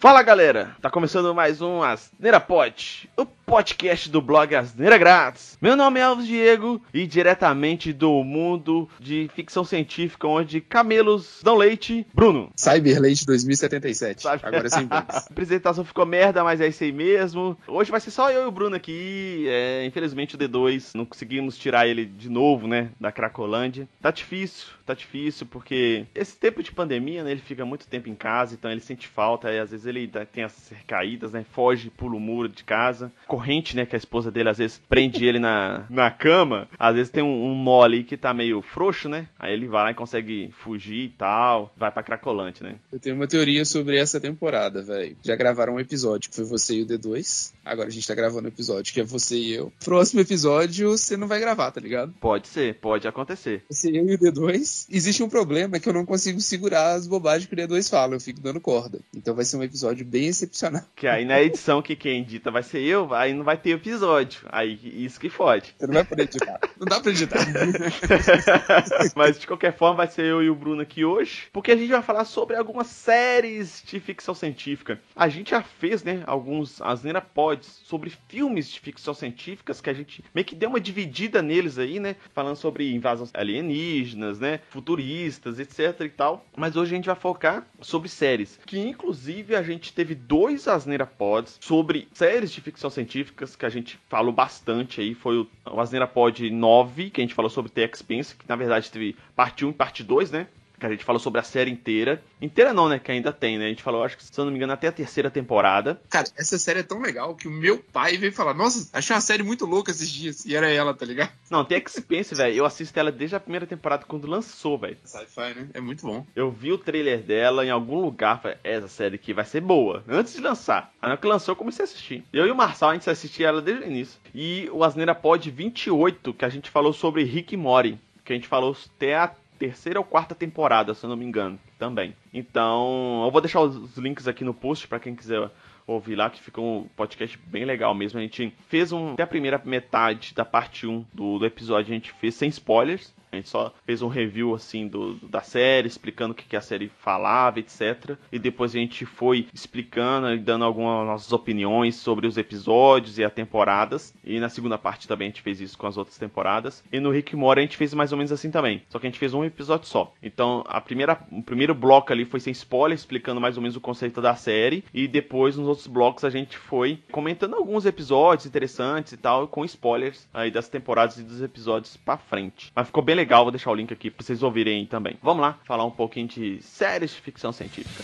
Fala galera, tá começando mais um Asneira Pod, o podcast do blog Asneira Grátis. Meu nome é Alves Diego e diretamente do mundo de ficção científica onde camelos dão leite, Bruno. Cyber Leite 2077, Cyber... agora é sem bugs. A apresentação ficou merda, mas é isso aí mesmo. Hoje vai ser só eu e o Bruno aqui, é, infelizmente o D2, não conseguimos tirar ele de novo, né, da Cracolândia. Tá difícil, tá difícil porque esse tempo de pandemia, né, ele fica muito tempo em casa, então ele sente falta e às vezes ele tem as caídas, né? Foge, pula o muro de casa. Corrente, né? Que a esposa dele às vezes prende ele na, na cama. Às vezes tem um, um ali que tá meio frouxo, né? Aí ele vai lá e consegue fugir e tal. Vai pra Cracolante, né? Eu tenho uma teoria sobre essa temporada, velho. Já gravaram um episódio que foi você e o D2. Agora a gente tá gravando um episódio que é você e eu. Próximo episódio você não vai gravar, tá ligado? Pode ser, pode acontecer. Você, eu e o D2. Existe um problema que eu não consigo segurar as bobagens que o D2 fala. Eu fico dando corda. Então vai ser um episódio episódio bem excepcional. Que aí na edição que quem edita vai ser eu, aí não vai ter episódio. Aí isso que fode. Você não vai poder editar. Não dá pra editar. Mas de qualquer forma vai ser eu e o Bruno aqui hoje, porque a gente vai falar sobre algumas séries de ficção científica. A gente já fez, né, alguns Asneira Pods sobre filmes de ficção científicas que a gente meio que deu uma dividida neles aí, né, falando sobre invasões alienígenas, né, futuristas, etc e tal. Mas hoje a gente vai focar sobre séries, que inclusive a gente teve dois Asneira Pods sobre séries de ficção científicas que a gente falou bastante aí. Foi o, o Asneira Pod 9, que a gente falou sobre The Expense, que na verdade teve parte 1 e parte 2, né? Que a gente falou sobre a série inteira. Inteira não, né? Que ainda tem, né? A gente falou, acho que, se eu não me engano, até a terceira temporada. Cara, essa série é tão legal que o meu pai veio falar, nossa, achei uma série muito louca esses dias. E era ela, tá ligado? Não, tem Expense, velho. Eu assisto ela desde a primeira temporada, quando lançou, velho. Sci-fi, né? É muito bom. Eu vi o trailer dela em algum lugar, falei, essa série aqui vai ser boa. Antes de lançar. Aí que lançou, eu comecei a assistir. Eu e o Marçal, a gente assistia ela desde o início. E o Asneira Pod 28, que a gente falou sobre Rick e Mori. Que a gente falou até a terceira ou quarta temporada, se eu não me engano, também. Então, eu vou deixar os links aqui no post para quem quiser ouvir lá, que ficou um podcast bem legal mesmo. A gente fez um, até a primeira metade da parte 1 do, do episódio, a gente fez sem spoilers. A gente só fez um review assim do, da série, explicando o que, que a série falava, etc. E depois a gente foi explicando e dando algumas nossas opiniões sobre os episódios e as temporadas. E na segunda parte também a gente fez isso com as outras temporadas. E no Rick Mora a gente fez mais ou menos assim também. Só que a gente fez um episódio só. Então a primeira, o primeiro bloco ali foi sem spoiler, explicando mais ou menos o conceito da série. E depois nos outros blocos a gente foi comentando alguns episódios interessantes e tal, com spoilers aí das temporadas e dos episódios pra frente. Mas ficou bem legal, vou deixar o link aqui pra vocês ouvirem também. Vamos lá, falar um pouquinho de séries de ficção científica.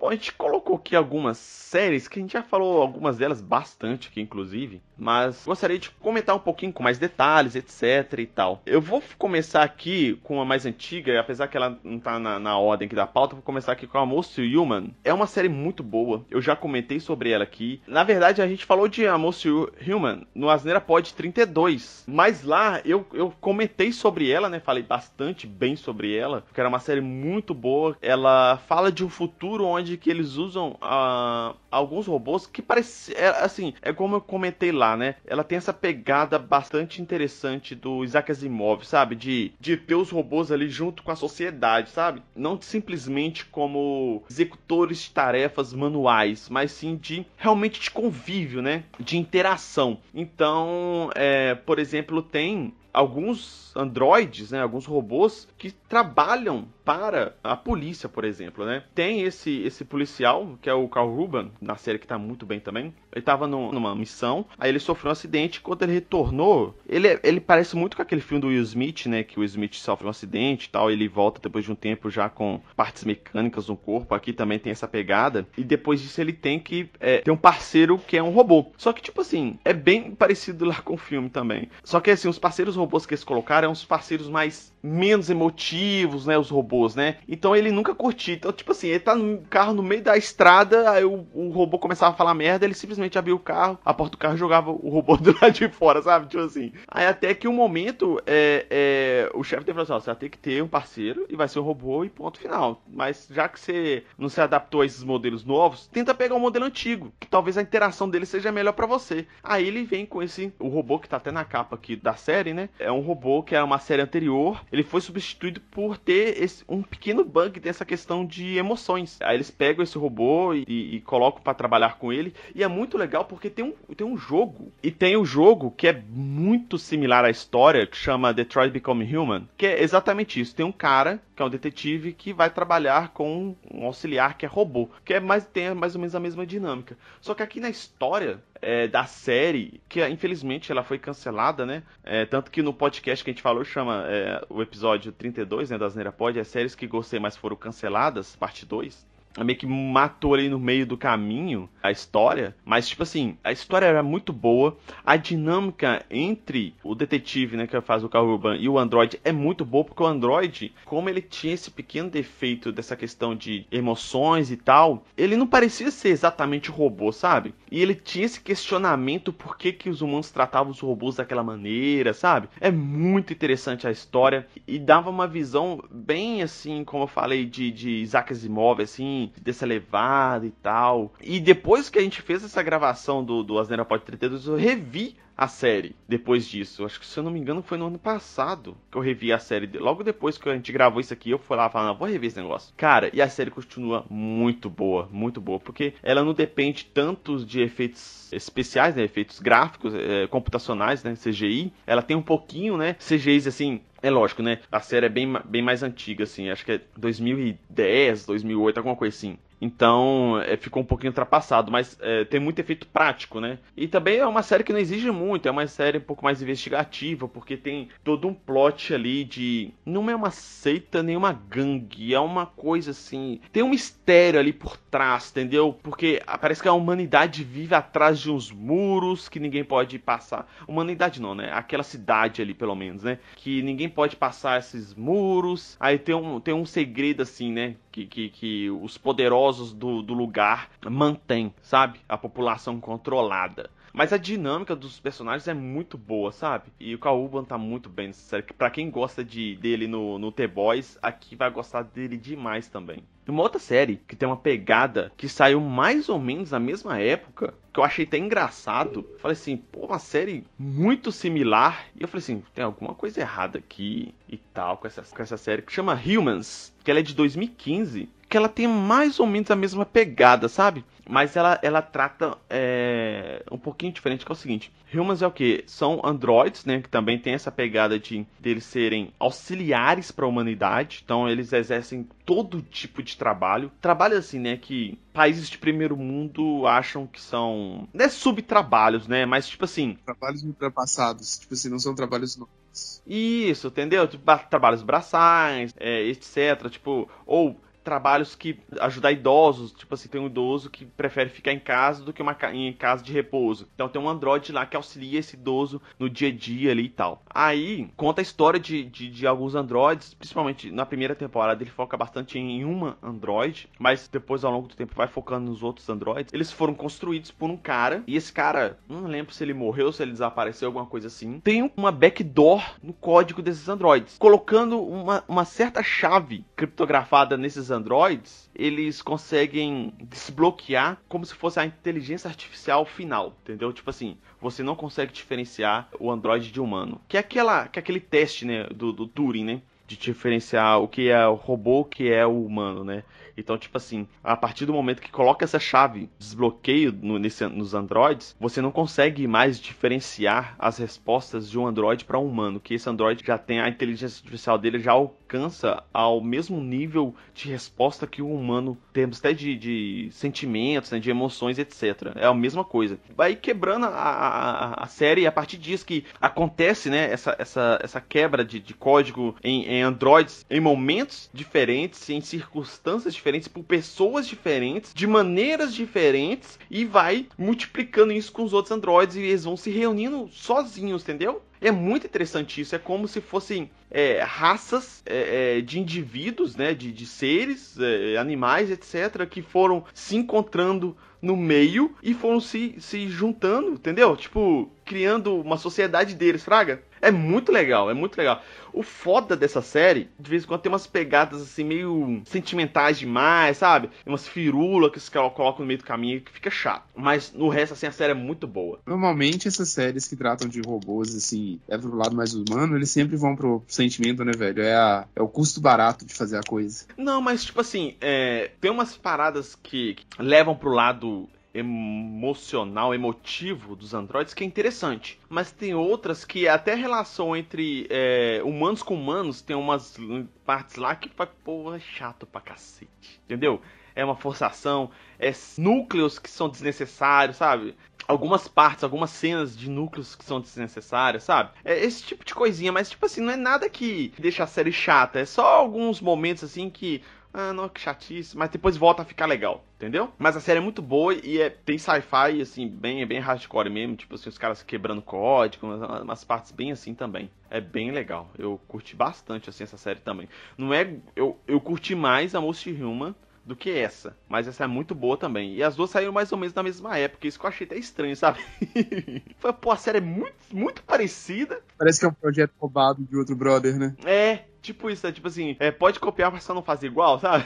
Bom, a gente colocou aqui algumas séries que a gente já falou algumas delas bastante aqui, inclusive, mas gostaria de comentar um pouquinho com mais detalhes, etc e tal. Eu vou começar aqui com a mais antiga, apesar que ela não tá na, na ordem aqui da pauta, vou começar aqui com a Most Human. É uma série muito boa, eu já comentei sobre ela aqui. Na verdade, a gente falou de a Most Human no Asneira Pod 32, mas lá eu, eu comentei sobre ela, né? Falei bastante bem sobre ela, porque era uma série muito boa. Ela fala de um futuro onde que eles usam uh, alguns robôs que parece é, assim é como eu comentei lá né? Ela tem essa pegada bastante interessante do Isaac Asimov sabe? De, de ter os robôs ali junto com a sociedade sabe? Não simplesmente como executores de tarefas manuais mas sim de realmente de convívio né? De interação. Então é, por exemplo tem alguns androides, né, alguns robôs que trabalham para a polícia, por exemplo, né? Tem esse esse policial, que é o Carl Ruben, na série que tá muito bem também. Ele tava no, numa missão, aí ele sofreu um acidente, quando ele retornou, ele, ele parece muito com aquele filme do Will Smith, né, que o Will Smith sofre um acidente e tal, ele volta depois de um tempo já com partes mecânicas no corpo, aqui também tem essa pegada, e depois disso ele tem que é, ter um parceiro que é um robô. Só que, tipo assim, é bem parecido lá com o filme também. Só que, assim, os parceiros robôs que eles colocaram são os parceiros mais menos emotivos, né, os robôs robôs, né? Então ele nunca curtiu. Então, tipo assim, ele tá no carro no meio da estrada, aí o, o robô começava a falar merda, ele simplesmente abria o carro, a porta do carro jogava o robô do lado de fora, sabe? Tipo assim. Aí até que um momento é, é, o chefe falou assim: ó, você vai ter que ter um parceiro e vai ser um robô e ponto final. Mas já que você não se adaptou a esses modelos novos, tenta pegar um modelo antigo, que talvez a interação dele seja melhor para você. Aí ele vem com esse. O robô que tá até na capa aqui da série, né? É um robô que era uma série anterior. Ele foi substituído por ter esse, um pequeno bug dessa questão de emoções. Aí eles pegam esse robô e, e, colocam para trabalhar com ele. E é muito legal porque tem um, tem um jogo. E tem o um jogo que é muito similar à história, que chama Detroit Become Human. Que é exatamente isso. Tem um cara, que é um detetive, que vai trabalhar com um auxiliar que é robô. Que é mais, tem mais ou menos a mesma dinâmica. Só que aqui na história, é, da série, que infelizmente ela foi cancelada, né? É, tanto que no podcast que a gente falou, chama é, o episódio 32, né, das Nerapod, é séries que gostei, mas foram canceladas, parte 2 meio que matou ali no meio do caminho a história, mas tipo assim, a história era muito boa, a dinâmica entre o detetive, né, que faz o carro Urban e o Android é muito boa, porque o Android, como ele tinha esse pequeno defeito dessa questão de emoções e tal, ele não parecia ser exatamente robô, sabe? E ele tinha esse questionamento por que que os humanos tratavam os robôs daquela maneira, sabe? É muito interessante a história e dava uma visão bem assim, como eu falei, de, de Isaac Asimov, assim, dessa levada e tal. E depois que a gente fez essa gravação do, do Asneira Pod 32, eu revi a série depois disso. Acho que, se eu não me engano, foi no ano passado que eu revi a série. Logo depois que a gente gravou isso aqui, eu fui lá falando, vou rever esse negócio. Cara, e a série continua muito boa, muito boa, porque ela não depende tanto de efeitos especiais, né, efeitos gráficos, é, computacionais, né, CGI. Ela tem um pouquinho, né, CGIs assim, é lógico, né? A série é bem, bem mais antiga, assim. Acho que é 2010, 2008, alguma coisa assim. Então é, ficou um pouquinho ultrapassado, mas é, tem muito efeito prático, né? E também é uma série que não exige muito, é uma série um pouco mais investigativa, porque tem todo um plot ali de. Não é uma seita nem uma gangue, é uma coisa assim. Tem um mistério ali por trás, entendeu? Porque parece que a humanidade vive atrás de uns muros que ninguém pode passar. Humanidade não, né? Aquela cidade ali, pelo menos, né? Que ninguém pode passar esses muros. Aí tem um, tem um segredo assim, né? Que, que, que os poderosos do, do lugar mantém, sabe? A população controlada. Mas a dinâmica dos personagens é muito boa, sabe? E o Kauban tá muito bem nessa série. Pra quem gosta de, dele no, no The Boys, aqui vai gostar dele demais também. Uma outra série que tem uma pegada que saiu mais ou menos na mesma época, que eu achei até engraçado. Falei assim, pô, uma série muito similar. E eu falei assim, tem alguma coisa errada aqui e tal com essa, com essa série que chama Humans, que ela é de 2015 que ela tem mais ou menos a mesma pegada, sabe? Mas ela, ela trata é, um pouquinho diferente, que é o seguinte. Humans é o que? São androids, né? Que também tem essa pegada de deles serem auxiliares para a humanidade. Então eles exercem todo tipo de trabalho. Trabalho assim, né? Que países de primeiro mundo acham que são. Não é subtrabalhos, né? Mas tipo assim. Trabalhos ultrapassados. Tipo assim, não são trabalhos novos. Isso, entendeu? Tipo, trabalhos braçais, é, etc. Tipo, ou trabalhos que ajudar idosos, tipo assim, tem um idoso que prefere ficar em casa do que uma em casa de repouso. Então tem um androide lá que auxilia esse idoso no dia a dia ali e tal. Aí conta a história de, de, de alguns androides, principalmente na primeira temporada ele foca bastante em uma android, mas depois ao longo do tempo vai focando nos outros androides. Eles foram construídos por um cara e esse cara, não lembro se ele morreu, se ele desapareceu, alguma coisa assim. Tem uma backdoor no código desses androides, colocando uma, uma certa chave criptografada nesses androides androids, eles conseguem desbloquear como se fosse a inteligência artificial final, entendeu? Tipo assim, você não consegue diferenciar o android de humano. Que é aquela, que é aquele teste, né, do, do Turing, né? De diferenciar o que é o robô, o que é o humano, né? Então, tipo assim, a partir do momento que coloca essa chave desbloqueio no, nesse, nos Androids, você não consegue mais diferenciar as respostas de um Android para um humano, que esse Android já tem a inteligência artificial dele já alcança ao mesmo nível de resposta que o humano, temos até de, de sentimentos, né, de emoções, etc. É a mesma coisa. Vai quebrando a, a, a, série a partir disso que acontece, né, essa, essa, essa quebra de, de código em, em Androids em momentos diferentes, em circunstâncias diferentes por pessoas diferentes, de maneiras diferentes, e vai multiplicando isso com os outros androides e eles vão se reunindo sozinhos, entendeu? É muito interessante isso. É como se fossem é, raças é, é, de indivíduos, né? De, de seres, é, animais, etc., que foram se encontrando no meio e foram se, se juntando, entendeu? Tipo, criando uma sociedade deles, fraga. É muito legal, é muito legal. O foda dessa série, de vez em quando tem umas pegadas assim, meio sentimentais demais, sabe? Umas firulas que os caras colocam no meio do caminho que fica chato. Mas no resto, assim, a série é muito boa. Normalmente essas séries que tratam de robôs, assim, é pro lado mais humano, eles sempre vão pro sentimento, né, velho? É, a, é o custo barato de fazer a coisa. Não, mas tipo assim, é, tem umas paradas que levam pro lado emocional, emotivo dos androides que é interessante. Mas tem outras que até a relação entre é, humanos com humanos tem umas partes lá que pô, é chato pra cacete. Entendeu? É uma forçação, é núcleos que são desnecessários, sabe? Algumas partes, algumas cenas de núcleos que são desnecessárias, sabe? É esse tipo de coisinha, mas tipo assim, não é nada que deixa a série chata, é só alguns momentos assim que ah, não, que chatice, mas depois volta a ficar legal, entendeu? Mas a série é muito boa e é, tem sci-fi, assim, bem, bem hardcore mesmo, tipo assim, os caras quebrando código, umas, umas, partes bem assim também. É bem legal, eu curti bastante, assim, essa série também. Não é, eu, eu curti mais a Most Human do que essa. Mas essa é muito boa também. E as duas saíram mais ou menos na mesma época. Isso que eu achei até estranho, sabe? Foi, pô, a série é muito, muito parecida. Parece que é um projeto roubado de outro brother, né? É, Tipo isso, é tipo assim, é, pode copiar, mas só não fazer igual, sabe?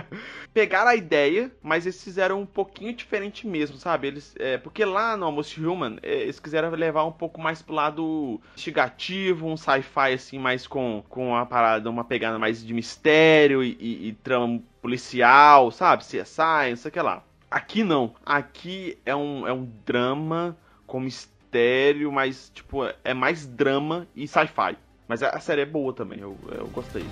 Pegaram a ideia, mas eles fizeram um pouquinho diferente mesmo, sabe? Eles, é, porque lá no Almost Human, é, eles quiseram levar um pouco mais pro lado investigativo, um sci-fi assim, mais com, com uma parada, uma pegada mais de mistério e, e, e trama policial, sabe? CSI, não sei o que lá. Aqui não. Aqui é um, é um drama com mistério, mas, tipo, é mais drama e sci-fi. Mas a série é boa também, eu, eu gostei.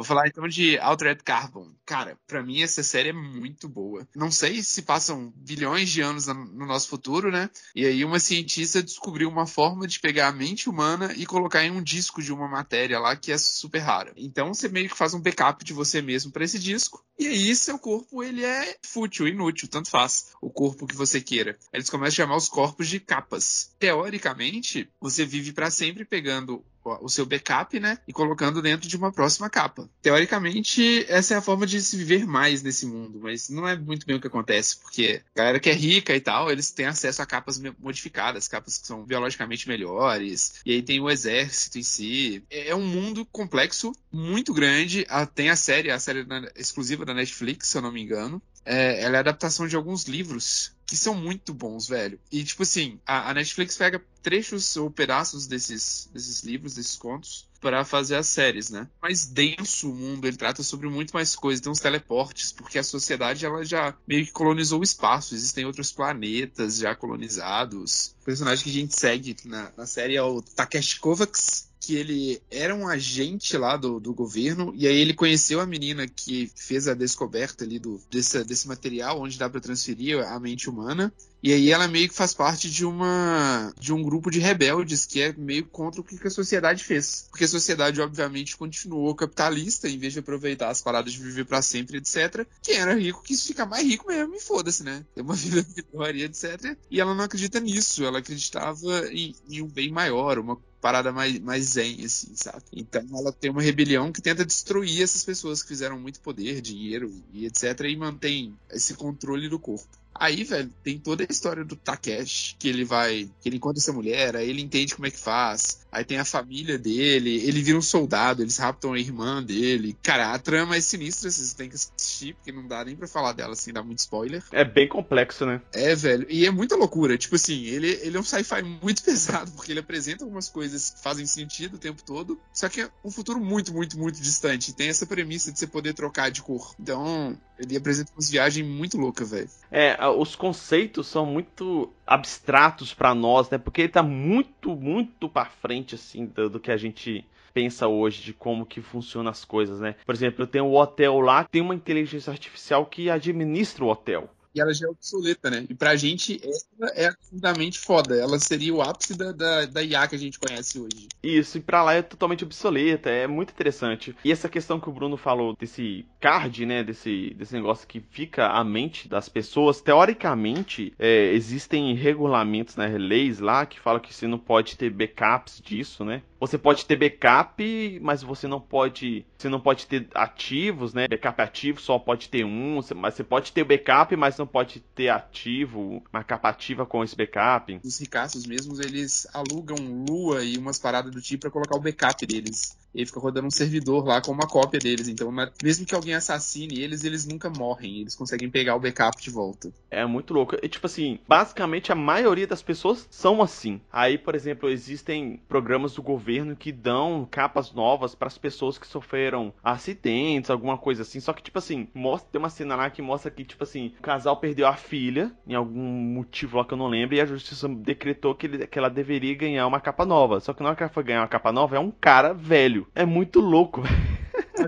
Vou falar então de Altered Carbon. Cara, para mim essa série é muito boa. Não sei se passam bilhões de anos no nosso futuro, né? E aí uma cientista descobriu uma forma de pegar a mente humana e colocar em um disco de uma matéria lá que é super rara. Então você meio que faz um backup de você mesmo para esse disco. E aí seu corpo ele é fútil, inútil, tanto faz o corpo que você queira. Eles começam a chamar os corpos de capas. Teoricamente, você vive para sempre pegando o seu backup, né? E colocando dentro de uma próxima capa. Teoricamente, essa é a forma de se viver mais nesse mundo, mas não é muito bem o que acontece, porque a galera que é rica e tal, eles têm acesso a capas modificadas, capas que são biologicamente melhores, e aí tem o exército em si. É, é um mundo complexo, muito grande. Ah, tem a série, a série exclusiva da Netflix, se eu não me engano. É, ela é adaptação de alguns livros que são muito bons, velho. E, tipo assim, a, a Netflix pega trechos ou pedaços desses, desses livros, desses contos, para fazer as séries, né? Mais denso o mundo, ele trata sobre muito mais coisas, tem uns teleportes, porque a sociedade ela já meio que colonizou o espaço, existem outros planetas já colonizados. O personagem que a gente segue na, na série é o Takeshi Kovacs, que ele era um agente lá do, do governo, e aí ele conheceu a menina que fez a descoberta ali do, desse, desse material, onde dá para transferir a mente humana. E aí ela meio que faz parte de uma de um grupo de rebeldes que é meio contra o que a sociedade fez. Porque a sociedade, obviamente, continuou capitalista, em vez de aproveitar as paradas de viver para sempre, etc. Quem era rico quis ficar mais rico mesmo, e foda-se, né? Ter uma vida melhor, etc. E ela não acredita nisso, ela acreditava em, em um bem maior, uma parada mais, mais zen, assim, sabe? Então ela tem uma rebelião que tenta destruir essas pessoas que fizeram muito poder, dinheiro e etc. e mantém esse controle do corpo. Aí, velho, tem toda a história do Takeshi, que ele vai, que ele encontra essa mulher, aí ele entende como é que faz. Aí tem a família dele, ele vira um soldado, eles raptam a irmã dele. Cara, a trama é sinistra, vocês têm que assistir, porque não dá nem pra falar dela assim, dá muito spoiler. É bem complexo, né? É, velho, e é muita loucura. Tipo assim, ele, ele é um sci-fi muito pesado, porque ele apresenta algumas coisas que fazem sentido o tempo todo, só que é um futuro muito, muito, muito distante. Tem essa premissa de você poder trocar de cor. Então, ele apresenta umas viagens muito loucas, velho. É, os conceitos são muito abstratos para nós, né? Porque ele tá muito, muito para frente assim do, do, que a gente pensa hoje de como que funcionam as coisas, né? Por exemplo, eu tenho o hotel lá, tem uma inteligência artificial que administra o hotel. E ela já é obsoleta, né? E pra gente, ela é absurdamente foda. Ela seria o ápice da, da, da IA que a gente conhece hoje. Isso, e pra lá é totalmente obsoleta, é muito interessante. E essa questão que o Bruno falou desse card, né? Desse, desse negócio que fica à mente das pessoas, teoricamente, é, existem regulamentos, né? Leis lá que falam que você não pode ter backups disso, né? Você pode ter backup, mas você não pode. Você não pode ter ativos, né? Backup ativo só pode ter um. Mas você pode ter backup, mas não pode ter ativo, uma capa ativa com esse backup. Os ricaços mesmos, eles alugam Lua e umas paradas do tipo para colocar o backup deles. E fica rodando um servidor lá com uma cópia deles. Então, mesmo que alguém assassine eles, eles nunca morrem. Eles conseguem pegar o backup de volta. É muito louco. E, tipo assim, basicamente a maioria das pessoas são assim. Aí, por exemplo, existem programas do governo que dão capas novas para as pessoas que sofreram acidentes, alguma coisa assim. Só que, tipo assim, mostra, tem uma cena lá que mostra que, tipo assim, o casal perdeu a filha, em algum motivo lá que eu não lembro, e a justiça decretou que, ele, que ela deveria ganhar uma capa nova. Só que na hora que ela foi ganhar uma capa nova, é um cara velho. É muito louco,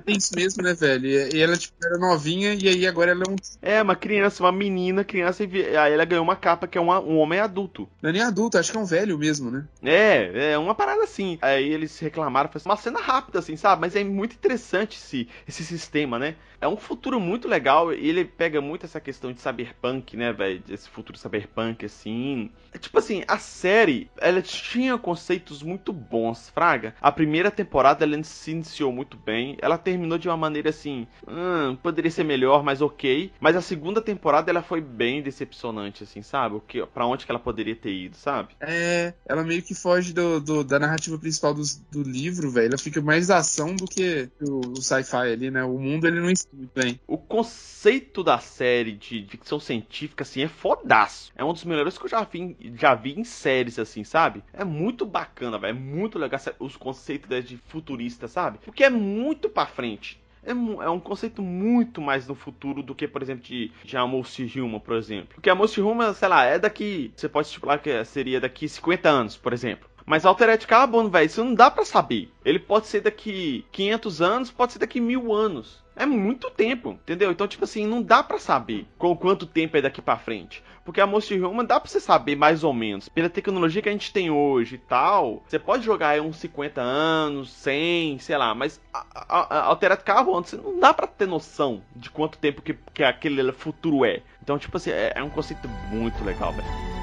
tem isso mesmo, né, velho? E ela, tipo, era novinha e aí agora ela é um. É, uma criança, uma menina, criança, e aí ela ganhou uma capa que é uma, um homem adulto. Não é nem adulto, acho que é um velho mesmo, né? É, é uma parada assim. Aí eles reclamaram, foi uma cena rápida, assim, sabe? Mas é muito interessante esse, esse sistema, né? É um futuro muito legal e ele pega muito essa questão de cyberpunk, né, velho? Esse futuro cyberpunk, assim. É, tipo assim, a série, ela tinha conceitos muito bons, Fraga. A primeira temporada ela se iniciou muito bem. Ela terminou de uma maneira assim, hum, poderia ser melhor, mas ok. Mas a segunda temporada ela foi bem decepcionante, assim, sabe? O que, para onde que ela poderia ter ido, sabe? É, ela meio que foge do, do da narrativa principal do, do livro, velho. Ela fica mais ação do que o, o sci-fi ali, né? O mundo ele não muito bem. O conceito da série de ficção científica, assim, é fodaço. É um dos melhores que eu já vi, já vi em séries, assim, sabe? É muito bacana, velho. É muito legal os conceitos de futurista, sabe? Porque é muito pra frente. É, é, um conceito muito mais no futuro do que, por exemplo, de, de Amos Human, por exemplo. Porque Amos Human, sei lá, é daqui. Você pode estipular que seria daqui 50 anos, por exemplo. Mas Altered Carbon, velho, isso não dá para saber. Ele pode ser daqui 500 anos, pode ser daqui mil anos. É muito tempo, entendeu? Então, tipo assim, não dá para saber com quanto tempo é daqui para frente. Porque a Monster Human dá pra você saber mais ou menos. Pela tecnologia que a gente tem hoje e tal, você pode jogar aí uns 50 anos, 100, sei lá. Mas a, a Altered Carbon, você não dá pra ter noção de quanto tempo que, que aquele futuro é. Então, tipo assim, é, é um conceito muito legal, velho.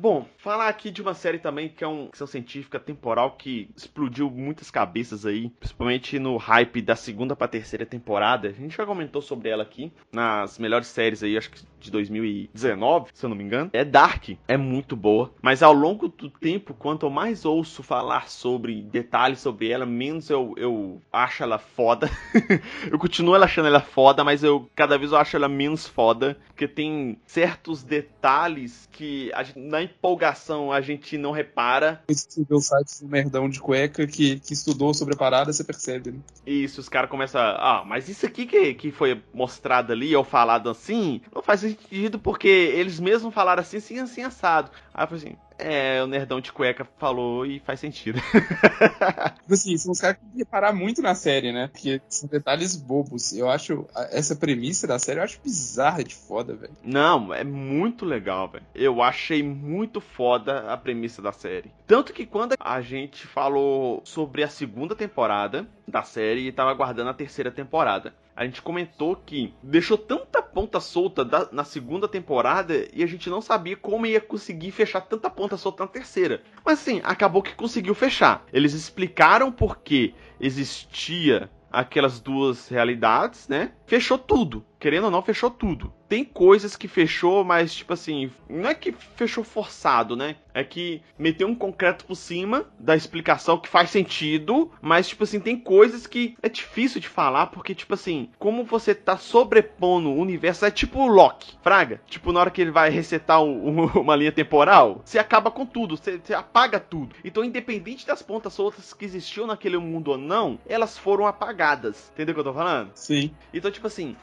Bom, falar aqui de uma série também que é uma ficção científica temporal que explodiu muitas cabeças aí, principalmente no hype da segunda para terceira temporada. A gente já comentou sobre ela aqui nas melhores séries aí, acho que de 2019, se eu não me engano. É Dark, é muito boa, mas ao longo do tempo, quanto mais ouço falar sobre detalhes sobre ela, menos eu, eu acho ela foda. eu continuo achando ela foda, mas eu cada vez eu acho ela menos foda, porque tem certos detalhes que gente, na empolgação a gente não repara. Se vê o site do merdão de cueca que, que estudou sobre a parada, você percebe, né? Isso, os caras começam a, ah, mas isso aqui que, que foi mostrado ali ou falado assim, não faz sentido porque eles mesmos falaram assim, assim, assim, assado. Aí eu falei assim, é, o nerdão de cueca falou e faz sentido. tipo assim, são os caras que tem que reparar muito na série, né? Porque são detalhes bobos. Eu acho essa premissa da série eu acho bizarra de foda, velho. Não, é muito legal, velho. Eu achei muito foda a premissa da série. Tanto que quando a gente falou sobre a segunda temporada da série e tava aguardando a terceira temporada a gente comentou que deixou tanta ponta solta da, na segunda temporada e a gente não sabia como ia conseguir fechar tanta ponta solta na terceira. Mas assim, acabou que conseguiu fechar. Eles explicaram por que existia aquelas duas realidades, né? Fechou tudo. Querendo ou não, fechou tudo tem coisas que fechou, mas tipo assim, não é que fechou forçado, né? É que meteu um concreto por cima da explicação que faz sentido, mas tipo assim, tem coisas que é difícil de falar porque tipo assim, como você tá sobrepondo o universo, é tipo o Loki, fraga. Tipo na hora que ele vai resetar uma linha temporal, você acaba com tudo, você, você apaga tudo. Então, independente das pontas soltas que existiam naquele mundo ou não, elas foram apagadas. Entendeu o que eu tô falando? Sim. Então, tipo assim,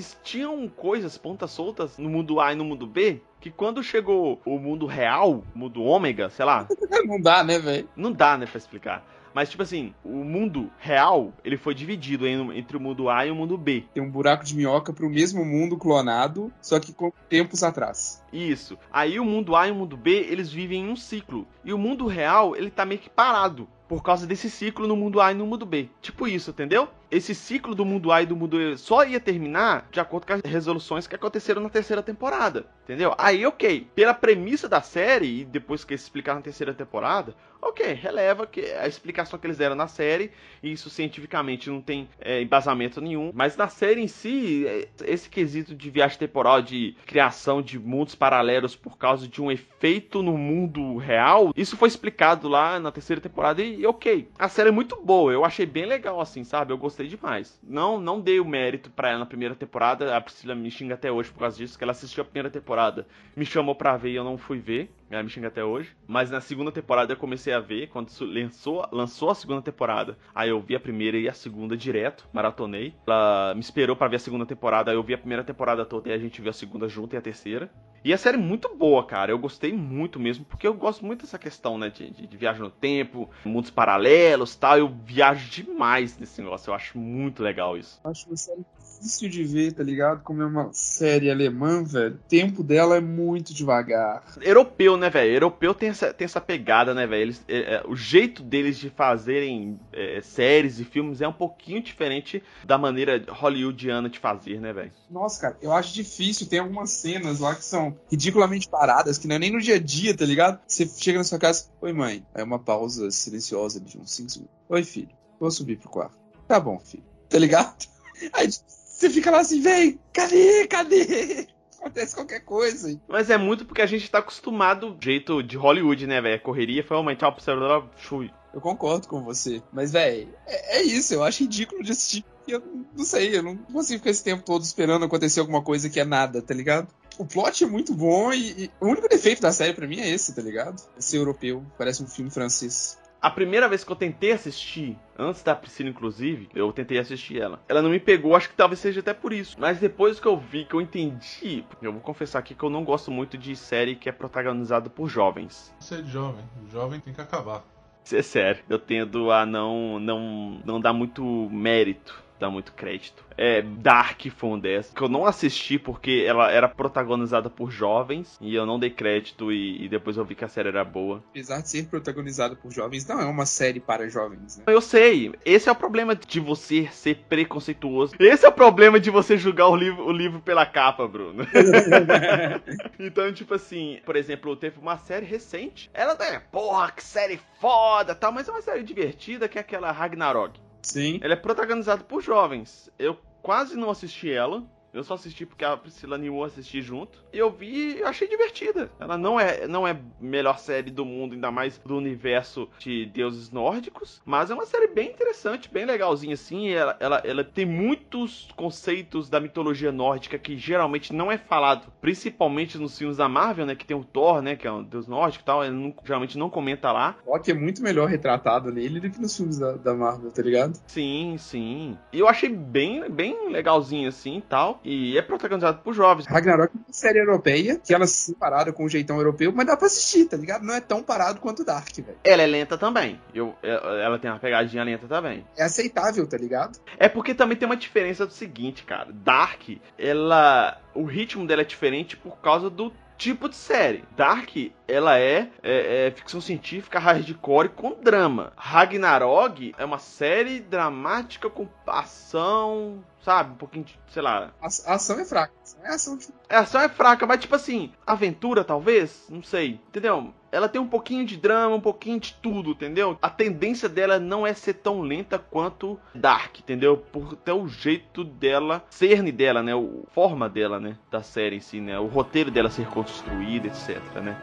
existiam coisas, pontas soltas no mundo A e no mundo B, que quando chegou o mundo real, o mundo ômega, sei lá. não dá, né, velho? Não dá, né, pra explicar. Mas, tipo assim, o mundo real, ele foi dividido entre o mundo A e o mundo B. Tem um buraco de minhoca pro mesmo mundo clonado, só que com tempos atrás. Isso. Aí o mundo A e o mundo B, eles vivem em um ciclo. E o mundo real, ele tá meio que parado. Por causa desse ciclo no mundo A e no mundo B. Tipo isso, entendeu? Esse ciclo do mundo A e do mundo B só ia terminar de acordo com as resoluções que aconteceram na terceira temporada. Entendeu? Aí, ok. Pela premissa da série, e depois que eles explicaram na terceira temporada, ok, releva que a explicação que eles deram na série, e isso cientificamente não tem é, embasamento nenhum. Mas na série em si, é, esse quesito de viagem temporal, de criação de mundos paralelos por causa de um efeito no mundo real, isso foi explicado lá na terceira temporada e, e ok. A série é muito boa, eu achei bem legal assim, sabe? Eu gostei demais. Não, não dei o mérito pra ela na primeira temporada, a Priscila me xinga até hoje por causa disso, que ela assistiu a primeira temporada, me chamou pra ver e eu não fui ver. Ela me xinga até hoje. Mas na segunda temporada eu comecei a ver. Quando lançou, lançou a segunda temporada, aí eu vi a primeira e a segunda direto. Maratonei. Ela me esperou pra ver a segunda temporada. Aí eu vi a primeira temporada toda e a gente viu a segunda junto e a terceira. E a série é muito boa, cara. Eu gostei muito mesmo. Porque eu gosto muito dessa questão, né? De, de, de viagem no tempo, mundos paralelos tal. Eu viajo demais nesse negócio. Eu acho muito legal isso. Acho uma série difícil de ver, tá ligado? Como é uma série alemã, velho. O tempo dela é muito devagar. Europeu, né, velho? Europeu tem essa, tem essa pegada, né, velho? É, é, o jeito deles de fazerem é, séries e filmes é um pouquinho diferente da maneira hollywoodiana de fazer, né, velho? Nossa, cara, eu acho difícil. Tem algumas cenas lá que são ridiculamente paradas, que não é nem no dia a dia, tá ligado? Você chega na sua casa, oi mãe. Aí uma pausa silenciosa de uns 5 segundos. Oi, filho, vou subir pro quarto. Tá bom, filho. Tá ligado? Aí você fica lá assim, vem, cadê, cadê? Acontece qualquer coisa. Mas é muito porque a gente tá acostumado do jeito de Hollywood, né, velho? Correria foi uma tchau chui. Eu concordo com você. Mas, velho, é, é isso. Eu acho ridículo de assistir. Eu não sei, eu não consigo ficar esse tempo todo esperando acontecer alguma coisa que é nada, tá ligado? O plot é muito bom e, e o único defeito da série pra mim é esse, tá ligado? Esse europeu. Parece um filme francês. A primeira vez que eu tentei assistir, antes da Priscila, inclusive, eu tentei assistir ela. Ela não me pegou, acho que talvez seja até por isso. Mas depois que eu vi, que eu entendi, eu vou confessar aqui que eu não gosto muito de série que é protagonizada por jovens. Você é jovem. O jovem tem que acabar. Isso é sério. Eu tendo a não, não, não dar muito mérito, dar muito crédito. É, Dark foi um dessas, que eu não assisti porque ela era protagonizada por jovens, e eu não dei crédito, e, e depois eu vi que a série era boa. Apesar de ser protagonizado por jovens, não é uma série para jovens, né? Eu sei, esse é o problema de você ser preconceituoso. Esse é o problema de você julgar o livro, o livro pela capa, Bruno. então, tipo assim, por exemplo, teve uma série recente. Ela é, porra, que série foda tal, mas é uma série divertida que é aquela Ragnarok. Sim. Ela é protagonizada por jovens. Eu quase não assisti ela. Eu só assisti porque a Priscila animou a assistir junto. E eu vi e achei divertida. Ela não é, não é melhor série do mundo, ainda mais do universo de deuses nórdicos. Mas é uma série bem interessante, bem legalzinha assim. Ela, ela, ela tem muitos conceitos da mitologia nórdica que geralmente não é falado. Principalmente nos filmes da Marvel, né? Que tem o Thor, né? Que é um deus nórdico e tal. Ele não- geralmente não comenta lá. O Loki é muito melhor retratado nele do que nos filmes da, da Marvel, tá ligado? Sim, sim. E eu achei bem, bem legalzinho assim e tal. E é protagonizado por jovens. Ragnarok é uma série europeia, que ela se parada com o jeitão europeu, mas dá pra assistir, tá ligado? Não é tão parado quanto Dark, velho. Ela é lenta também. Eu, é- ela tem uma pegadinha lenta também. É aceitável, tá ligado? É porque também tem uma diferença do seguinte, cara. Dark, ela. O ritmo dela é diferente por causa do tipo de série. Dark, ela é, é- é ficção científica hardcore com drama. Ragnarok é uma série dramática com ação, sabe? Um pouquinho de, sei lá, A, a ação é fraca. É ação de... A ação é fraca, mas tipo assim, aventura talvez? Não sei, entendeu? Ela tem um pouquinho de drama, um pouquinho de tudo, entendeu? A tendência dela não é ser tão lenta quanto Dark, entendeu? Por até o jeito dela, cerne dela, né? O forma dela, né? Da série em si, né? O roteiro dela ser construído, etc, né?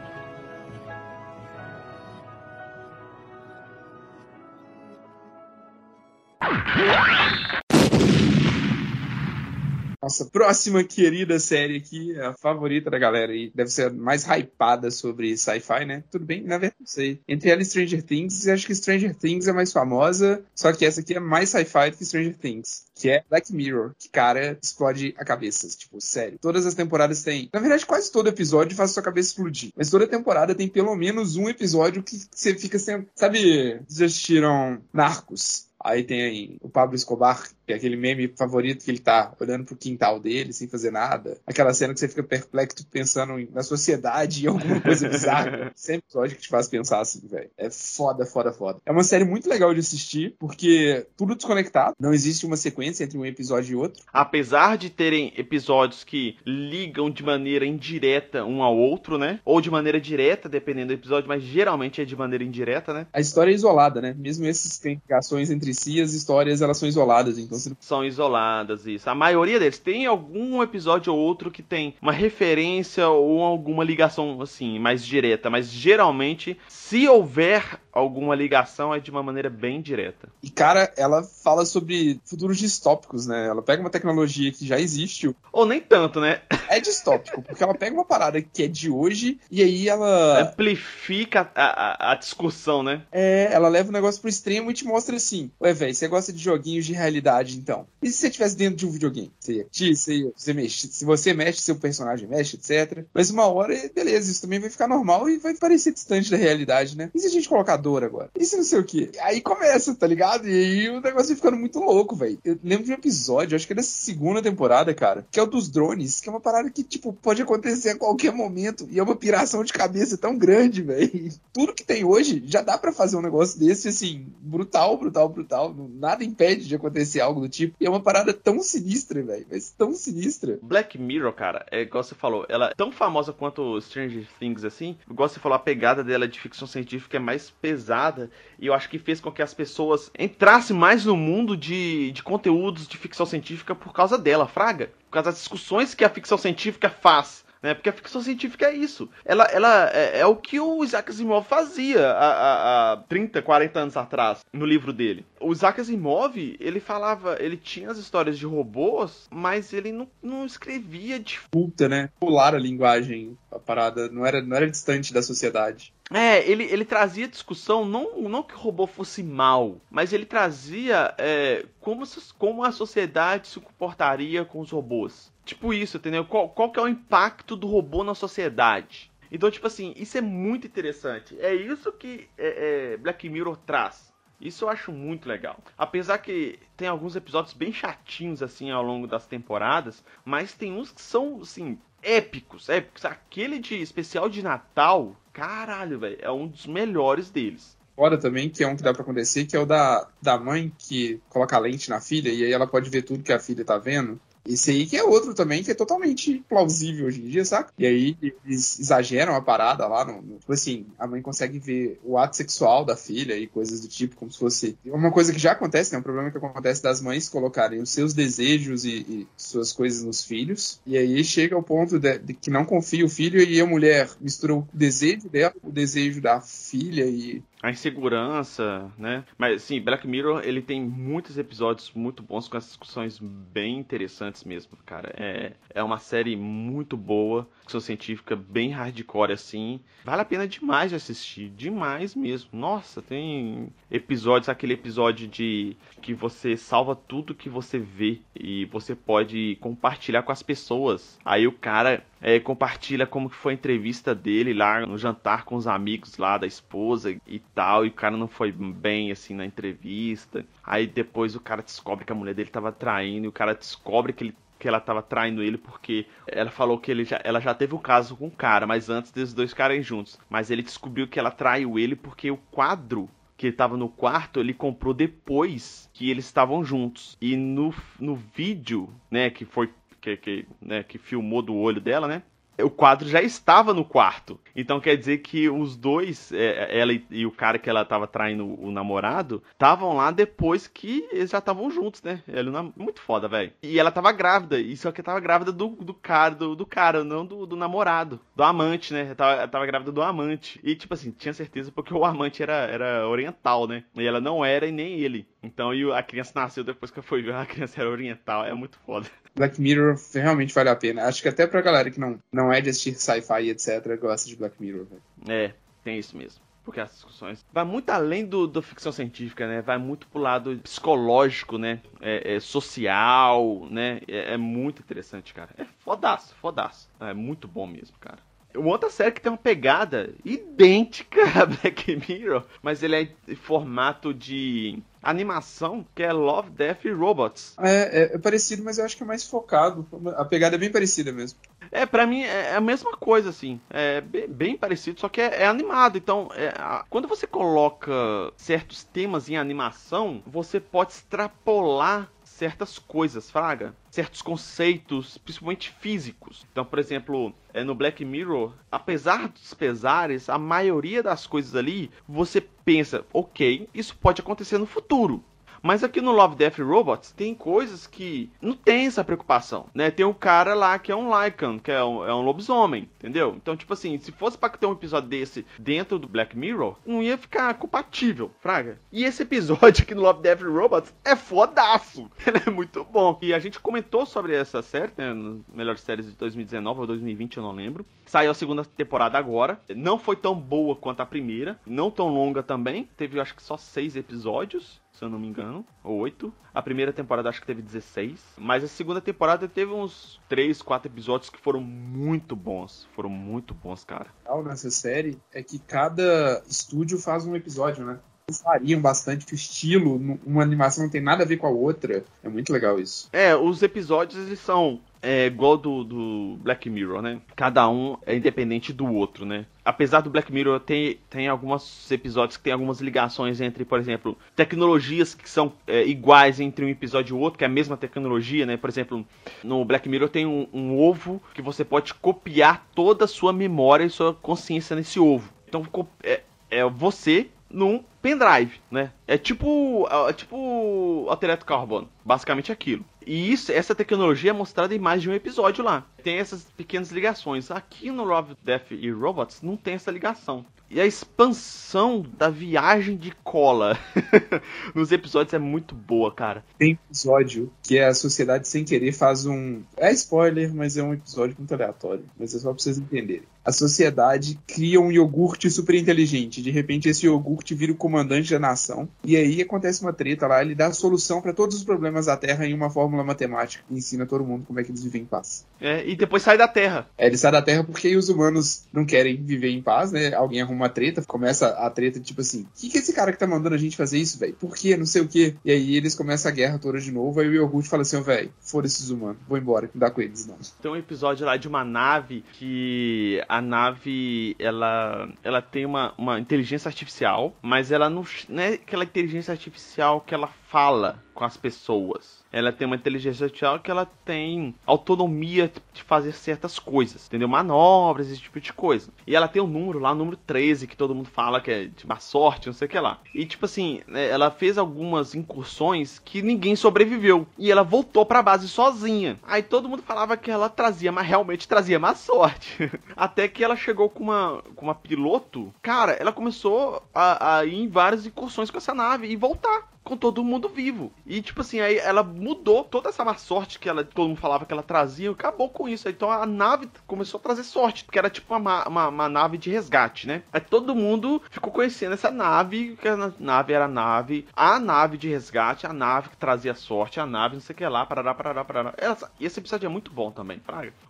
Nossa próxima querida série aqui, a favorita da galera e deve ser a mais hypada sobre sci-fi, né? Tudo bem, na verdade, não sei. Entre ela e Stranger Things, acho que Stranger Things é mais famosa, só que essa aqui é mais sci-fi do que Stranger Things, que é Black Mirror, que, cara, explode a cabeça, tipo, sério. Todas as temporadas tem, na verdade, quase todo episódio faz sua cabeça explodir, mas toda temporada tem pelo menos um episódio que você fica sem, sabe, já assistiram Narcos? Aí tem o Pablo Escobar, que é aquele meme favorito que ele tá olhando pro quintal dele sem fazer nada. Aquela cena que você fica perplexo pensando na sociedade e alguma coisa bizarra. Sempre episódio que te faz pensar assim, velho. É foda, foda, foda. É uma série muito legal de assistir, porque tudo desconectado. Não existe uma sequência entre um episódio e outro. Apesar de terem episódios que ligam de maneira indireta um ao outro, né? Ou de maneira direta, dependendo do episódio, mas geralmente é de maneira indireta, né? A história é isolada, né? Mesmo esses que têm ligações entre si, as histórias elas são isoladas, então você... São isoladas, isso. A maioria deles tem algum episódio ou outro que tem uma referência ou alguma ligação, assim, mais direta, mas geralmente, se houver alguma ligação, é de uma maneira bem direta. E, cara, ela fala sobre futuros distópicos, né? Ela pega uma tecnologia que já existe. Ou nem tanto, né? É distópico, porque ela pega uma parada que é de hoje e aí ela. Amplifica a, a, a discussão, né? É, ela leva o negócio pro extremo e te mostra assim: Ué, velho, você gosta de joguinhos de realidade então? E se você estivesse dentro de um videogame? Você ia curtir, você, ia, você mexe. Se você mexe, seu personagem mexe, etc. Mas uma hora, beleza, isso também vai ficar normal e vai parecer distante da realidade, né? E se a gente colocar dor agora? E se não sei o quê? Aí começa, tá ligado? E aí o negócio vai ficando muito louco, velho. Eu lembro de um episódio, acho que é da segunda temporada, cara, que é o dos drones, que é uma parada que, tipo, pode acontecer a qualquer momento. E é uma piração de cabeça tão grande, velho. Tudo que tem hoje já dá para fazer um negócio desse, assim, brutal, brutal, brutal. Nada impede de acontecer algo do tipo. E é uma parada tão sinistra, velho. Mas tão sinistra. Black Mirror, cara, é igual você falou, ela é tão famosa quanto Stranger Things, assim. Igual você falou, a pegada dela de ficção científica é mais pesada. E eu acho que fez com que as pessoas entrassem mais no mundo de, de conteúdos de ficção científica por causa dela, Fraga. Por causa das discussões que a ficção científica faz né? Porque a ficção científica é isso. Ela, ela é, é o que o Isaac Asimov fazia há, há, há 30, 40 anos atrás no livro dele. O Isaac Asimov, ele falava, ele tinha as histórias de robôs, mas ele não, não escrevia de puta, né? Pular a linguagem, a parada não era, não era distante da sociedade. É, ele, ele trazia discussão, não, não que o robô fosse mal, mas ele trazia é, como, como a sociedade se comportaria com os robôs. Tipo isso, entendeu? Qual, qual que é o impacto do robô na sociedade? Então, tipo assim, isso é muito interessante. É isso que é, é, Black Mirror traz. Isso eu acho muito legal. Apesar que tem alguns episódios bem chatinhos assim ao longo das temporadas, mas tem uns que são assim épicos, épicos. Aquele de especial de Natal, caralho, velho, é um dos melhores deles. Fora também, que é um que dá pra acontecer, que é o da, da mãe que coloca a lente na filha e aí ela pode ver tudo que a filha tá vendo. Esse aí que é outro também, que é totalmente plausível hoje em dia, saca? E aí eles exageram a parada lá, no, no, tipo assim, a mãe consegue ver o ato sexual da filha e coisas do tipo, como se fosse. Uma coisa que já acontece, né? Um problema que acontece das mães colocarem os seus desejos e, e suas coisas nos filhos. E aí chega ao ponto de, de, que não confia o filho e a mulher mistura o desejo dela, o desejo da filha e a insegurança, né? Mas sim, Black Mirror ele tem muitos episódios muito bons com as discussões bem interessantes mesmo, cara. É, é uma série muito boa, ficção científica bem hardcore assim. Vale a pena demais de assistir, demais mesmo. Nossa, tem episódios, aquele episódio de que você salva tudo que você vê e você pode compartilhar com as pessoas. Aí o cara é, compartilha como que foi a entrevista dele lá no jantar com os amigos lá da esposa e tal, e o cara não foi bem assim na entrevista. Aí depois o cara descobre que a mulher dele tava traindo, e o cara descobre que ele que ela tava traindo ele porque ela falou que ele já, ela já teve um caso com o cara, mas antes desses dois caras juntos. Mas ele descobriu que ela traiu ele porque o quadro que ele tava no quarto, ele comprou depois que eles estavam juntos. E no, no vídeo, né, que foi que, que, né, que filmou do olho dela, né? o quadro já estava no quarto. Então quer dizer que os dois, é, ela e, o cara que ela estava traindo o namorado, estavam lá depois que eles já estavam juntos, né? Ela, muito foda, velho. E ela tava grávida, e só que tava grávida do, do cara, do, do, cara, não do, do namorado, do amante, né? Ela tava, tava grávida do amante. E tipo assim, tinha certeza porque o amante era, era oriental, né? E ela não era e nem ele. Então e a criança nasceu depois que fui ver, a criança era oriental, é muito foda. Black Mirror realmente vale a pena. Acho que até pra galera que não, não é de assistir sci-fi etc, gosta de Black Mirror. Véio. É, tem isso mesmo. Porque as discussões vai muito além do, do ficção científica, né? Vai muito pro lado psicológico, né? É, é social, né? É, é, muito interessante, cara. É fodaço, fodaço. É muito bom mesmo, cara. Uma outra série que tem uma pegada idêntica a Black Mirror, mas ele é em formato de animação, que é Love, Death e Robots. É, é, é, parecido, mas eu acho que é mais focado. A pegada é bem parecida mesmo. É, para mim é a mesma coisa, assim. É bem, bem parecido, só que é, é animado. Então, é, a, quando você coloca certos temas em animação, você pode extrapolar certas coisas, fraga, certos conceitos, principalmente físicos. Então, por exemplo, é, no Black Mirror, apesar dos pesares, a maioria das coisas ali, você pensa, ok, isso pode acontecer no futuro. Mas aqui no Love, Death Robots tem coisas que não tem essa preocupação, né? Tem um cara lá que é um Lycan, que é um, é um lobisomem, entendeu? Então, tipo assim, se fosse para ter um episódio desse dentro do Black Mirror, não ia ficar compatível, fraga. E esse episódio aqui no Love, Death Robots é fodaço. Ele é muito bom. E a gente comentou sobre essa série, né? Melhores séries de 2019 ou 2020, eu não lembro. Saiu a segunda temporada agora. Não foi tão boa quanto a primeira. Não tão longa também. Teve, acho que, só seis episódios se eu não me engano, ou oito. A primeira temporada acho que teve 16, mas a segunda temporada teve uns 3, 4 episódios que foram muito bons, foram muito bons, cara. O nessa série é que cada estúdio faz um episódio, né? variam bastante o estilo, uma animação não tem nada a ver com a outra. É muito legal isso. É, os episódios eles são é igual do, do Black Mirror, né? Cada um é independente do outro, né? Apesar do Black Mirror ter tem alguns episódios que tem algumas ligações entre, por exemplo, tecnologias que são é, iguais entre um episódio e outro, que é a mesma tecnologia, né? Por exemplo, no Black Mirror tem um, um ovo que você pode copiar toda a sua memória e sua consciência nesse ovo. Então é, é você num pendrive, né? É tipo, é tipo Altered Carbon, basicamente aquilo. E isso, essa tecnologia é mostrada em mais de um episódio lá. Tem essas pequenas ligações. Aqui no Love, Death e Robots não tem essa ligação. E a expansão da viagem de cola nos episódios é muito boa, cara. Tem episódio que a sociedade sem querer faz um. É spoiler, mas é um episódio muito aleatório. Mas é só pra vocês entenderem. A sociedade cria um iogurte super inteligente. De repente, esse iogurte vira o comandante da nação. E aí acontece uma treta lá. Ele dá a solução para todos os problemas da Terra em uma fórmula matemática. E ensina todo mundo como é que eles vivem em paz. É, e depois sai da Terra. É, ele sai da Terra porque os humanos não querem viver em paz, né? Alguém arruma uma treta, começa a treta, tipo assim, o que, que é esse cara que tá mandando a gente fazer isso, velho? Por quê? Não sei o quê. E aí eles começam a guerra toda de novo, aí o iogurte fala assim, velho, foda esses humanos, vou embora, não dá com eles, não. Tem um episódio lá de uma nave que a nave, ela, ela tem uma, uma inteligência artificial, mas ela não, não é aquela inteligência artificial que ela fala com as pessoas. Ela tem uma inteligência artificial que ela tem autonomia de fazer certas coisas, entendeu? Manobras, esse tipo de coisa. E ela tem um número lá, o número 13, que todo mundo fala que é de má sorte, não sei o que lá. E tipo assim, né, ela fez algumas incursões que ninguém sobreviveu. E ela voltou pra base sozinha. Aí todo mundo falava que ela trazia, mas realmente trazia má sorte. Até que ela chegou com uma, com uma piloto. Cara, ela começou a, a ir em várias incursões com essa nave e voltar com todo mundo vivo. E, tipo assim, aí ela mudou toda essa má sorte que ela, todo mundo falava que ela trazia, acabou com isso. Então a nave começou a trazer sorte, porque era tipo uma, uma, uma nave de resgate, né? Aí todo mundo ficou conhecendo essa nave, que a nave era a nave, a nave de resgate, a nave que trazia sorte, a nave, não sei o que lá, parará, parará, parará. Essa, e esse episódio é muito bom também.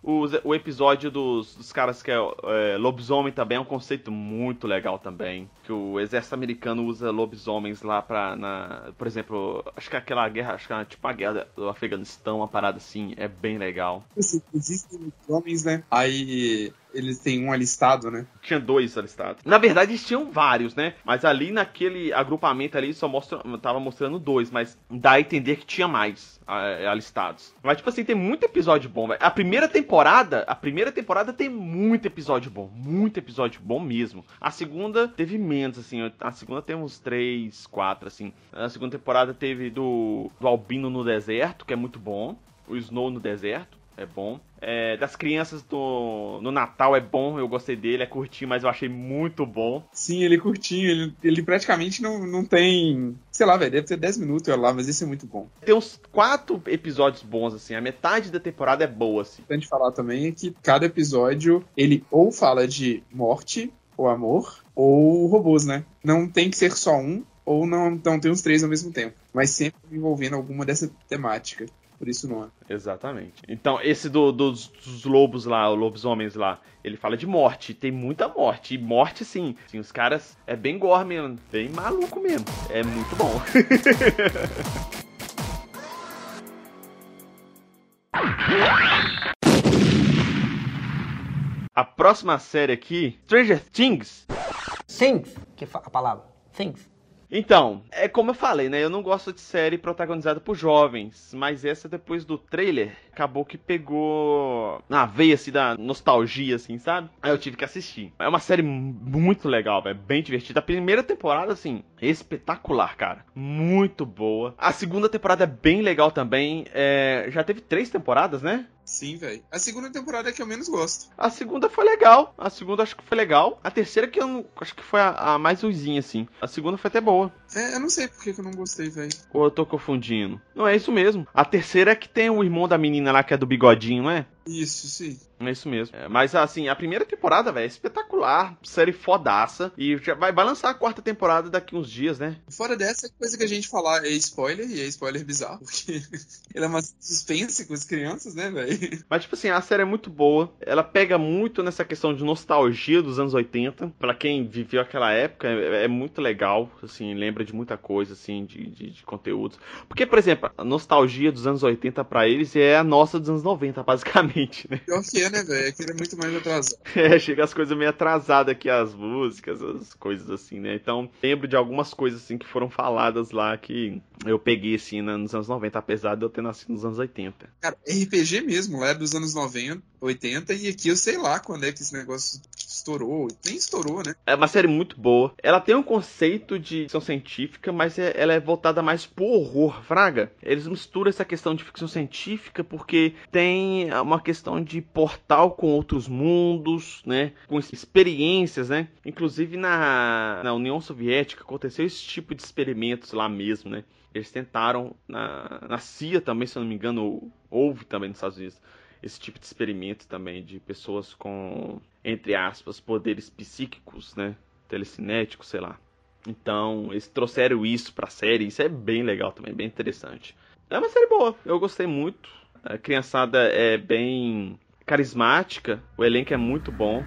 O, o episódio dos, dos caras que é, é lobisomem também é um conceito muito legal também. Que o exército americano usa lobisomens lá pra. Na, por exemplo, acho que aquela guerra, acho que é tipo a guerra do Afeganistão, uma parada assim, é bem legal. Existem homens, né? Aí eles têm um alistado, né? Tinha dois alistados. Na verdade, eles tinham vários, né? Mas ali naquele agrupamento ali só mostra, tava mostrando dois, mas dá a entender que tinha mais alistados. Mas, tipo assim, tem muito episódio bom. A primeira temporada, a primeira temporada tem muito episódio bom. Muito episódio bom mesmo. A segunda teve menos, assim. A segunda tem uns três, quatro, assim. A segunda temporada teve do, do Albino no Deserto, que é muito bom. O Snow no Deserto é bom. É, das crianças do, no Natal é bom, eu gostei dele, é curtinho, mas eu achei muito bom. Sim, ele é curtinho, ele, ele praticamente não, não tem. Sei lá, velho, deve ter 10 minutos lá, mas esse é muito bom. Tem uns quatro episódios bons, assim, a metade da temporada é boa, assim. Importante falar também é que cada episódio ele ou fala de morte, ou amor, ou robôs, né? Não tem que ser só um, ou não, não tem os três ao mesmo tempo, mas sempre envolvendo alguma dessa temática por isso não é. Exatamente. Então, esse do, dos, dos, lobos lá, os lobisomens lá, ele fala de morte. Tem muita morte. E morte, sim. sim os caras é bem gore mesmo. Bem maluco mesmo. É muito bom. A próxima série aqui, Stranger Things. Things, que a palavra. Things. Então, é como eu falei, né? Eu não gosto de série protagonizada por jovens, mas essa depois do trailer acabou que pegou na veia assim da nostalgia, assim, sabe? Aí eu tive que assistir. É uma série muito legal, é bem divertida. A primeira temporada, assim, espetacular, cara. Muito boa. A segunda temporada é bem legal também. É... Já teve três temporadas, né? Sim, velho. A segunda temporada é que eu menos gosto. A segunda foi legal. A segunda acho que foi legal. A terceira que eu não, acho que foi a, a mais ruizinha, assim. A segunda foi até boa. É, eu não sei por que, eu não gostei, velho. Ou eu tô confundindo. Não, é isso mesmo. A terceira é que tem o irmão da menina lá que é do bigodinho, não é? Isso, sim. É isso mesmo. É, mas assim, a primeira temporada, velho, é espetacular. Série fodaça. E já vai, vai lançar a quarta temporada daqui uns dias, né? Fora dessa, coisa que a gente falar é spoiler, e é spoiler bizarro, porque ele é uma suspense com as crianças, né, velho? Mas, tipo assim, a série é muito boa. Ela pega muito nessa questão de nostalgia dos anos 80. Pra quem viveu aquela época, é, é muito legal. Assim, lembra de muita coisa, assim, de, de, de conteúdos. Porque, por exemplo, a nostalgia dos anos 80 para eles é a nossa dos anos 90, basicamente, né? Pior que é, né, velho? É que ele é muito mais atrasado. É, chega as coisas meio atrasadas aqui, as músicas, as coisas assim, né? Então, lembro de algumas coisas assim que foram faladas lá que eu peguei assim nos anos 90, apesar de eu ter nascido nos anos 80. Cara, RPG mesmo, lá é dos anos 90, 80, e aqui eu sei lá quando é que esse negócio estourou. Nem estourou, né? É uma série muito boa. Ela tem um conceito de ficção científica, mas é, ela é voltada mais pro horror, fraga. Eles misturam essa questão de ficção científica porque tem uma questão de portal com outros mundos, né? Com experiências, né? Inclusive na, na União Soviética aconteceu esse tipo de experimentos lá mesmo, né? Eles tentaram, na, na CIA também, se eu não me engano, houve também nos Estados Unidos esse tipo de experimento também de pessoas com, entre aspas, poderes psíquicos, né? Telecinéticos, sei lá. Então, eles trouxeram isso pra série, isso é bem legal também, bem interessante. É uma série boa, eu gostei muito. A criançada é bem carismática, o elenco é muito bom.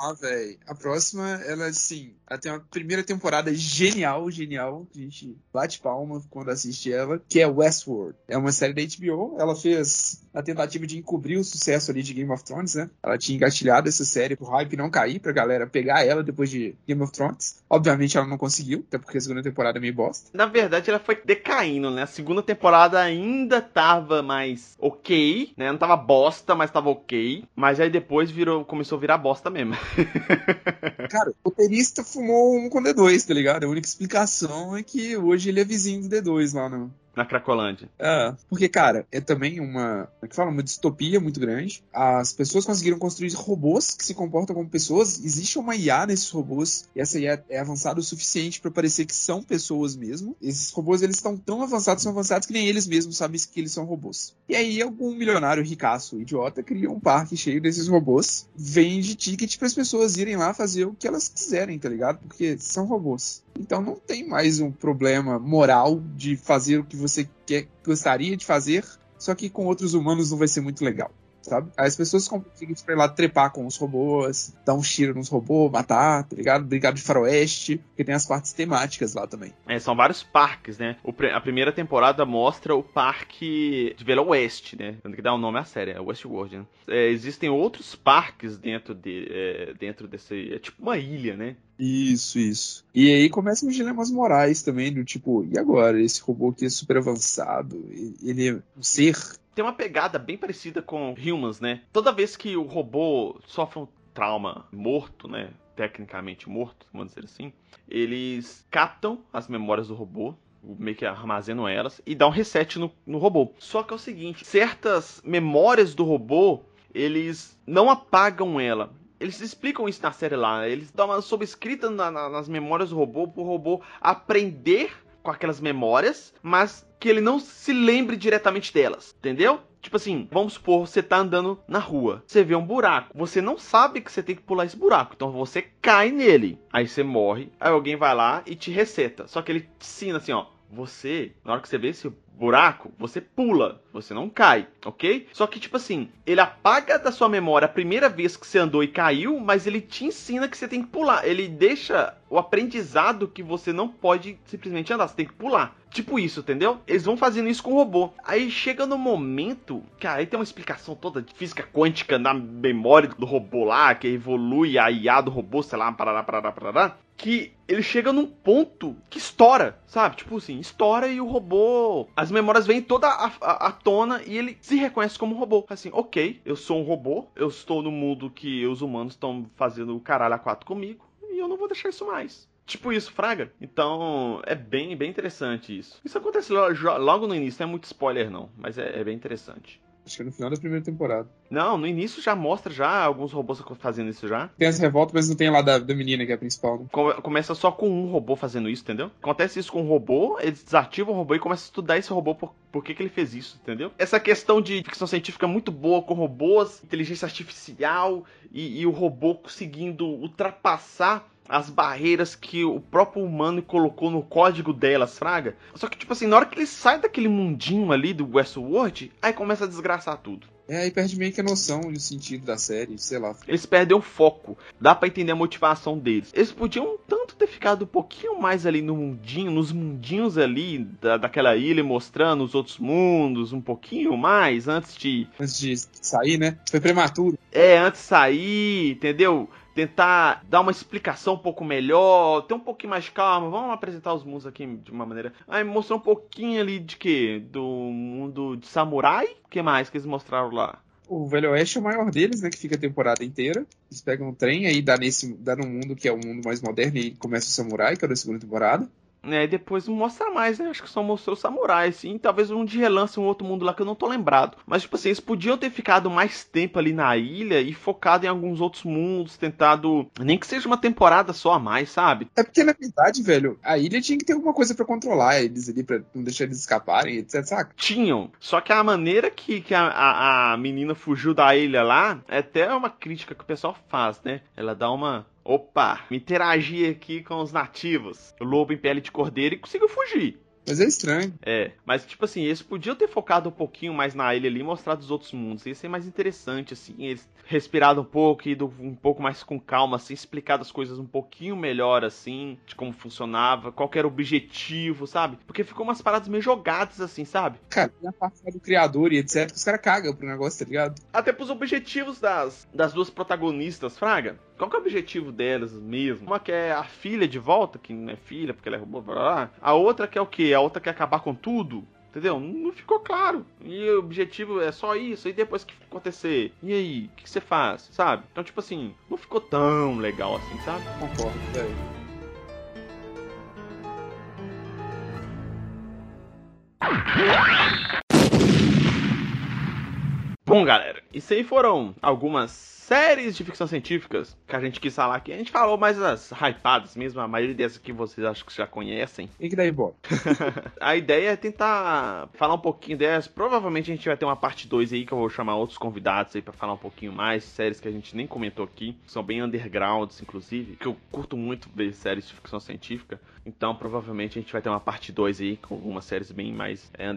Ah, velho. A próxima, ela, assim, ela tem uma primeira temporada genial, genial. A gente bate palma quando assiste ela, que é Westworld. É uma série da HBO. Ela fez a tentativa de encobrir o sucesso ali de Game of Thrones, né? Ela tinha engatilhado essa série pro hype não cair, pra galera pegar ela depois de Game of Thrones. Obviamente ela não conseguiu, até porque a segunda temporada é meio bosta. Na verdade, ela foi decaindo, né? A segunda temporada ainda tava mais ok, né? Não tava bosta, mas tava ok. Mas aí depois virou, começou a virar bosta mesmo. Cara, o roteirista fumou um com D2, tá ligado? A única explicação é que hoje ele é vizinho do D2 lá no, na Cracolândia. É, porque, cara, é também uma, como é que fala, uma distopia muito grande. As pessoas conseguiram construir robôs que se comportam como pessoas. Existe uma IA nesses robôs, e essa IA é avançada o suficiente para parecer que são pessoas mesmo. Esses robôs, eles estão tão avançados, são avançados que nem eles mesmos sabem que eles são robôs. E aí, algum milionário ricaço, idiota, cria um parque cheio desses robôs, vende ticket para as pessoas irem lá fazer o que elas quiserem, tá ligado? Porque são robôs. Então não tem mais um problema moral de fazer o que você quer, gostaria de fazer, só que com outros humanos não vai ser muito legal. Sabe? As pessoas conseguem ir lá trepar com os robôs, dar um tiro nos robôs, matar, tá ligado? De faroeste, porque tem as partes temáticas lá também. É, são vários parques, né? A primeira temporada mostra o parque de Velo Oeste, né? Tanto que dá o um nome à série, é Westworld, né? É, existem outros parques dentro, de, é, dentro desse... É tipo uma ilha, né? Isso, isso. E aí começam os dilemas morais também, do tipo, e agora? Esse robô aqui é super avançado, ele é um ser. Tem uma pegada bem parecida com Humans, né? Toda vez que o robô sofre um trauma morto, né? Tecnicamente morto, vamos dizer assim. Eles captam as memórias do robô, meio que armazenam elas e dão um reset no, no robô. Só que é o seguinte: certas memórias do robô eles não apagam ela. Eles explicam isso na série lá. Eles dão uma sobrescrita na, na, nas memórias do robô pro robô aprender com aquelas memórias, mas que ele não se lembre diretamente delas, entendeu? Tipo assim, vamos supor, você tá andando na rua, você vê um buraco, você não sabe que você tem que pular esse buraco, então você cai nele, aí você morre, aí alguém vai lá e te reseta. Só que ele te ensina assim, ó, você, na hora que você vê esse buraco, você pula, você não cai, ok? Só que, tipo assim, ele apaga da sua memória a primeira vez que você andou e caiu, mas ele te ensina que você tem que pular. Ele deixa o aprendizado que você não pode simplesmente andar, você tem que pular. Tipo isso, entendeu? Eles vão fazendo isso com o robô. Aí chega no momento, cara, aí tem uma explicação toda de física quântica na memória do robô lá, que evolui a IA do robô, sei lá, parará, parará, parará que ele chega num ponto que estoura, sabe? Tipo assim, estoura e o robô. As memórias vêm toda à, tona e ele se reconhece como robô. Assim, ok, eu sou um robô, eu estou no mundo que os humanos estão fazendo o caralho a quatro comigo e eu não vou deixar isso mais. Tipo isso, Fraga. Então, é bem, bem interessante isso. Isso acontece logo no início, não é muito spoiler não, mas é, é bem interessante. Acho que é no final da primeira temporada. Não, no início já mostra já alguns robôs fazendo isso já. Tem essa revolta, mas não tem lá da, da menina que é a principal, né? Começa só com um robô fazendo isso, entendeu? Acontece isso com um robô, eles desativam o robô e começam a estudar esse robô por, por que, que ele fez isso, entendeu? Essa questão de ficção científica é muito boa com robôs, inteligência artificial e, e o robô conseguindo ultrapassar as barreiras que o próprio humano colocou no código delas, fraga. Só que, tipo assim, na hora que ele sai daquele mundinho ali do Westworld, aí começa a desgraçar tudo. É, aí perde meio que a noção e o sentido da série, sei lá. Eles perdem o foco. Dá para entender a motivação deles. Eles podiam tanto ter ficado um pouquinho mais ali no mundinho, nos mundinhos ali da, daquela ilha, mostrando os outros mundos um pouquinho mais antes de. Antes de sair, né? Foi prematuro. É, antes de sair, entendeu? Tentar dar uma explicação um pouco melhor, ter um pouquinho mais calma, vamos apresentar os mundos aqui de uma maneira. Aí mostrou um pouquinho ali de quê? Do mundo de samurai? O que mais que eles mostraram lá? O Velho Oeste é o maior deles, né? Que fica a temporada inteira. Eles pegam um trem, aí dá nesse. dá no mundo que é o mundo mais moderno, e começa o samurai, que é da segunda temporada. É, e depois não mostra mais, né? Acho que só mostrou samurais, sim. Talvez um de relance, um outro mundo lá que eu não tô lembrado. Mas, tipo assim, eles podiam ter ficado mais tempo ali na ilha e focado em alguns outros mundos, tentado. Nem que seja uma temporada só a mais, sabe? É porque, na verdade, velho, a ilha tinha que ter alguma coisa para controlar eles ali, pra não deixar eles escaparem, etc, saca? Tinham. Só que a maneira que, que a, a, a menina fugiu da ilha lá é até uma crítica que o pessoal faz, né? Ela dá uma Opa, interagir aqui com os nativos. O lobo em pele de cordeiro e conseguiu fugir. Mas é estranho. É, mas tipo assim, eles podiam ter focado um pouquinho mais na ilha ali e mostrado os outros mundos. Ia ser mais interessante, assim. Eles respirado um pouco, ido um pouco mais com calma, assim, explicado as coisas um pouquinho melhor, assim, de como funcionava, qual era o objetivo, sabe? Porque ficou umas paradas meio jogadas, assim, sabe? Cara, a parte do criador e etc, os caras cagam pro negócio, tá ligado? Até pros objetivos das, das duas protagonistas, Fraga. Qual que é o objetivo delas mesmo? Uma que é a filha de volta, que não é filha porque ela é robô, blá, blá, blá. A outra que é o quê? A outra quer acabar com tudo. Entendeu? Não ficou claro. E o objetivo é só isso. E depois que acontecer? E aí? O que você faz? Sabe? Então, tipo assim, não ficou tão legal assim, sabe? Concordo, é. Bom, galera, isso aí foram algumas séries de ficção científicas que a gente quis falar aqui. A gente falou mais as hypadas mesmo, a maioria dessas que vocês acho que já conhecem. E que daí, bom? a ideia é tentar falar um pouquinho dessas. Provavelmente a gente vai ter uma parte 2 aí que eu vou chamar outros convidados aí para falar um pouquinho mais. Séries que a gente nem comentou aqui, são bem undergrounds, inclusive, que eu curto muito ver séries de ficção científica. Então, provavelmente a gente vai ter uma parte 2 aí com algumas séries bem mais é,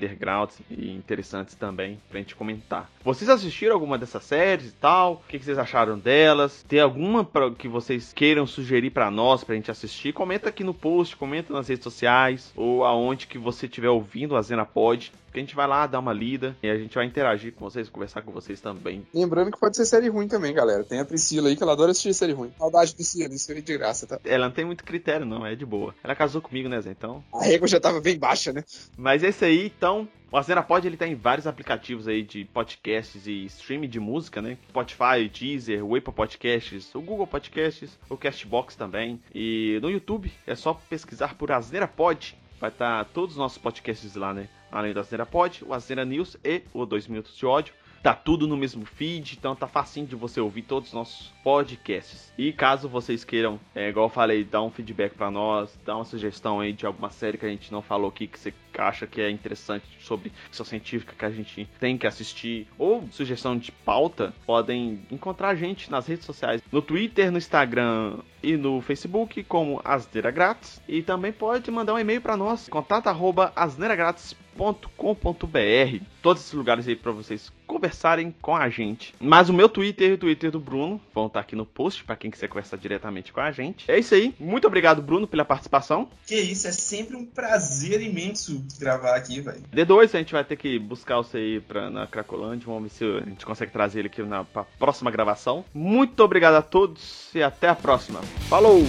e interessantes também pra gente comentar. Vocês assistiram alguma dessas séries e tal? O que, que vocês acharam delas? Tem alguma pra, que vocês queiram sugerir para nós pra gente assistir? Comenta aqui no post, comenta nas redes sociais ou aonde que você estiver ouvindo a Zena Pod que a gente vai lá dar uma lida e a gente vai interagir com vocês, conversar com vocês também. Lembrando que pode ser série ruim também, galera. Tem a Priscila aí que ela adora assistir série ruim. Saudade Priscila, isso aí de graça, tá? Ela não tem muito critério, não, é de boa. Ela casou comigo, né, Zé? Então. A régua já tava bem baixa, né? Mas esse aí, então, o Asneira Pod ele tá em vários aplicativos aí de podcasts e streaming de música, né? Spotify, Deezer, o Apple Podcasts, o Google Podcasts, o Castbox também. E no YouTube é só pesquisar por Asneira Pod. Vai estar tá todos os nossos podcasts lá, né? Além do Asneira Pod, o Asneira News e o 2 Minutos de Ódio. Tá tudo no mesmo feed, então tá facinho de você ouvir todos os nossos podcasts. E caso vocês queiram, é, igual eu falei, dar um feedback para nós, dar uma sugestão aí de alguma série que a gente não falou aqui que você acha que é interessante sobre ficção científica que a gente tem que assistir, ou sugestão de pauta, podem encontrar a gente nas redes sociais, no Twitter, no Instagram e no Facebook como Asneira Grátis. E também pode mandar um e-mail para nós, contato@asneiragratis.com.br. Todos esses lugares aí para vocês conversarem com a gente. Mas o meu Twitter e o Twitter do Bruno vão estar aqui no post para quem quiser conversar diretamente com a gente. É isso aí. Muito obrigado, Bruno, pela participação. Que isso, é sempre um prazer imenso gravar aqui, velho. D2, a gente vai ter que buscar você aí pra, na Cracolândia. Vamos ver se a gente consegue trazer ele aqui na próxima gravação. Muito obrigado a todos e até a próxima. Falou!